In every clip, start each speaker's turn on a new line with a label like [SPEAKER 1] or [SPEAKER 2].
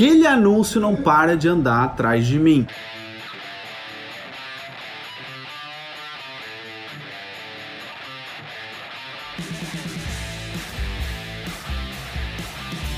[SPEAKER 1] Aquele anúncio não para de andar atrás de mim.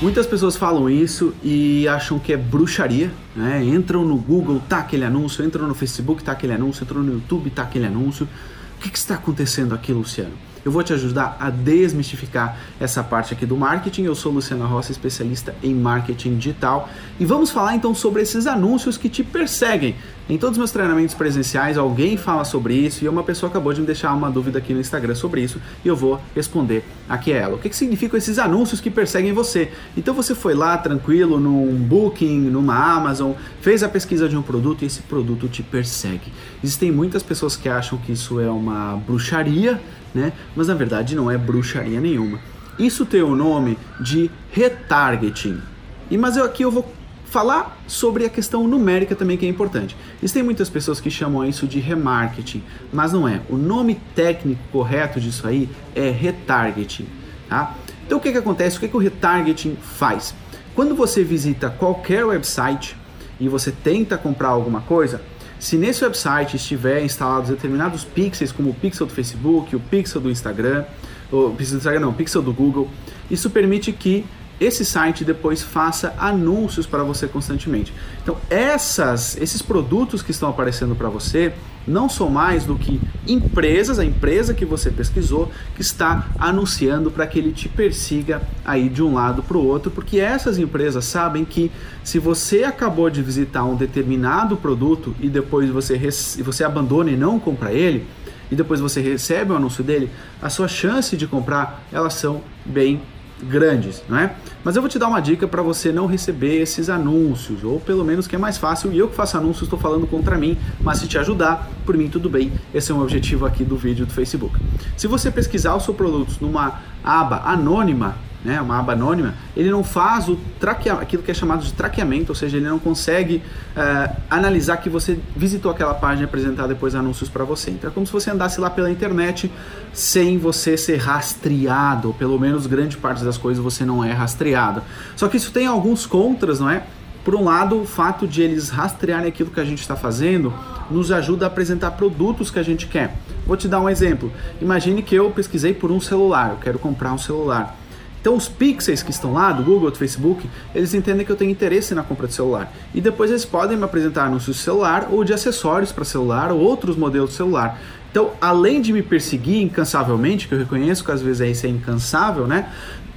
[SPEAKER 1] Muitas pessoas falam isso e acham que é bruxaria, né? Entram no Google, tá aquele anúncio, entram no Facebook, tá aquele anúncio, entram no YouTube, tá aquele anúncio. O que, que está acontecendo aqui, Luciano? Eu vou te ajudar a desmistificar essa parte aqui do marketing. Eu sou Luciana Rossi, especialista em marketing digital, e vamos falar então sobre esses anúncios que te perseguem. Em todos os meus treinamentos presenciais, alguém fala sobre isso e uma pessoa acabou de me deixar uma dúvida aqui no Instagram sobre isso e eu vou responder aqui a ela. O que, que significam esses anúncios que perseguem você? Então você foi lá tranquilo num Booking, numa Amazon, fez a pesquisa de um produto e esse produto te persegue. Existem muitas pessoas que acham que isso é uma bruxaria, né? Mas na verdade não é bruxaria nenhuma. Isso tem o nome de retargeting. E mas eu aqui eu vou falar sobre a questão numérica também que é importante. Existem muitas pessoas que chamam isso de remarketing, mas não é. O nome técnico correto disso aí é retargeting, tá? Então o que que acontece? O que que o retargeting faz? Quando você visita qualquer website e você tenta comprar alguma coisa, se nesse website estiver instalados determinados pixels, como o pixel do Facebook, o pixel do Instagram, o pixel do Instagram não, o pixel do Google, isso permite que esse site depois faça anúncios para você constantemente. Então, essas, esses produtos que estão aparecendo para você não são mais do que empresas, a empresa que você pesquisou, que está anunciando para que ele te persiga aí de um lado para o outro, porque essas empresas sabem que se você acabou de visitar um determinado produto e depois você, você abandona e não compra ele, e depois você recebe o anúncio dele, a sua chance de comprar elas são bem grandes, não é? Mas eu vou te dar uma dica para você não receber esses anúncios, ou pelo menos que é mais fácil, e eu que faço anúncios estou falando contra mim, mas se te ajudar, por mim tudo bem, esse é o objetivo aqui do vídeo do Facebook. Se você pesquisar o seu produto numa aba anônima, né, uma aba anônima, ele não faz o traquea, aquilo que é chamado de traqueamento, ou seja, ele não consegue uh, analisar que você visitou aquela página e apresentar depois anúncios para você. Então é como se você andasse lá pela internet sem você ser rastreado, ou pelo menos grande parte das coisas você não é rastreado. Só que isso tem alguns contras, não é? Por um lado, o fato de eles rastrearem aquilo que a gente está fazendo nos ajuda a apresentar produtos que a gente quer. Vou te dar um exemplo. Imagine que eu pesquisei por um celular, eu quero comprar um celular. Então os pixels que estão lá, do Google, do Facebook, eles entendem que eu tenho interesse na compra de celular. E depois eles podem me apresentar anúncios de celular ou de acessórios para celular ou outros modelos de celular. Então, além de me perseguir incansavelmente, que eu reconheço que às vezes é isso é incansável, né?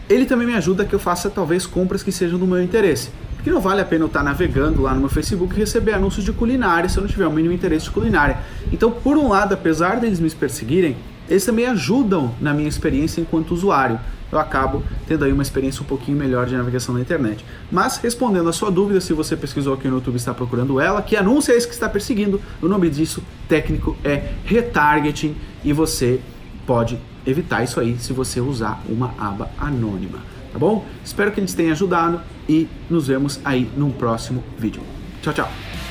[SPEAKER 1] Ele também me ajuda que eu faça talvez compras que sejam do meu interesse. Porque não vale a pena eu estar navegando lá no meu Facebook e receber anúncios de culinária se eu não tiver o mínimo interesse de culinária. Então, por um lado, apesar deles me perseguirem, eles também ajudam na minha experiência enquanto usuário. Eu acabo tendo aí uma experiência um pouquinho melhor de navegação na internet. Mas respondendo a sua dúvida, se você pesquisou aqui no YouTube e está procurando ela, que anúncio é esse que está perseguindo? O nome disso técnico é retargeting e você pode evitar isso aí se você usar uma aba anônima, tá bom? Espero que eles tenham ajudado e nos vemos aí num próximo vídeo. Tchau, tchau.